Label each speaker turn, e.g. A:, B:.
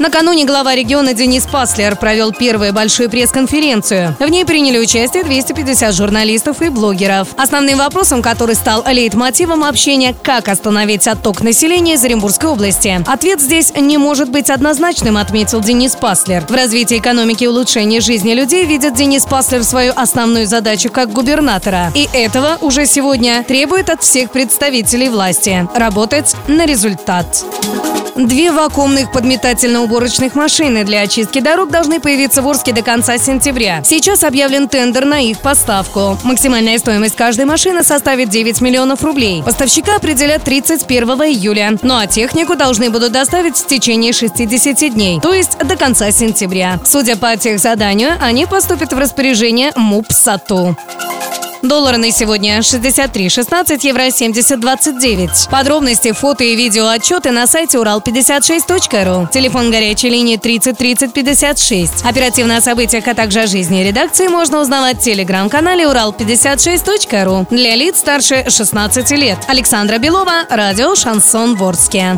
A: Накануне глава региона Денис Паслер провел первую большую пресс-конференцию. В ней приняли участие 250 журналистов и блогеров. Основным вопросом, который стал лейтмотивом общения, как остановить отток населения из Оренбургской области. Ответ здесь не может быть однозначным, отметил Денис Паслер. В развитии экономики и улучшении жизни людей видит Денис Паслер свою основную задачу как губернатора. И этого уже сегодня требует от всех представителей власти – работать на результат. Две вакуумных подметательно-уборочных машины для очистки дорог должны появиться в Орске до конца сентября. Сейчас объявлен тендер на их поставку. Максимальная стоимость каждой машины составит 9 миллионов рублей. Поставщика определят 31 июля. Ну а технику должны будут доставить в течение 60 дней, то есть до конца сентября. Судя по техзаданию, они поступят в распоряжение МУП САТУ. Доллары на сегодня 63,16, евро 70,29. Подробности, фото и видео отчеты на сайте урал56.ру. Телефон горячей линии 30 30 56. Оперативно о событиях, а также о жизни редакции можно узнавать в телеграм-канале урал56.ру. Для лиц старше 16 лет. Александра Белова, радио «Шансон Ворске».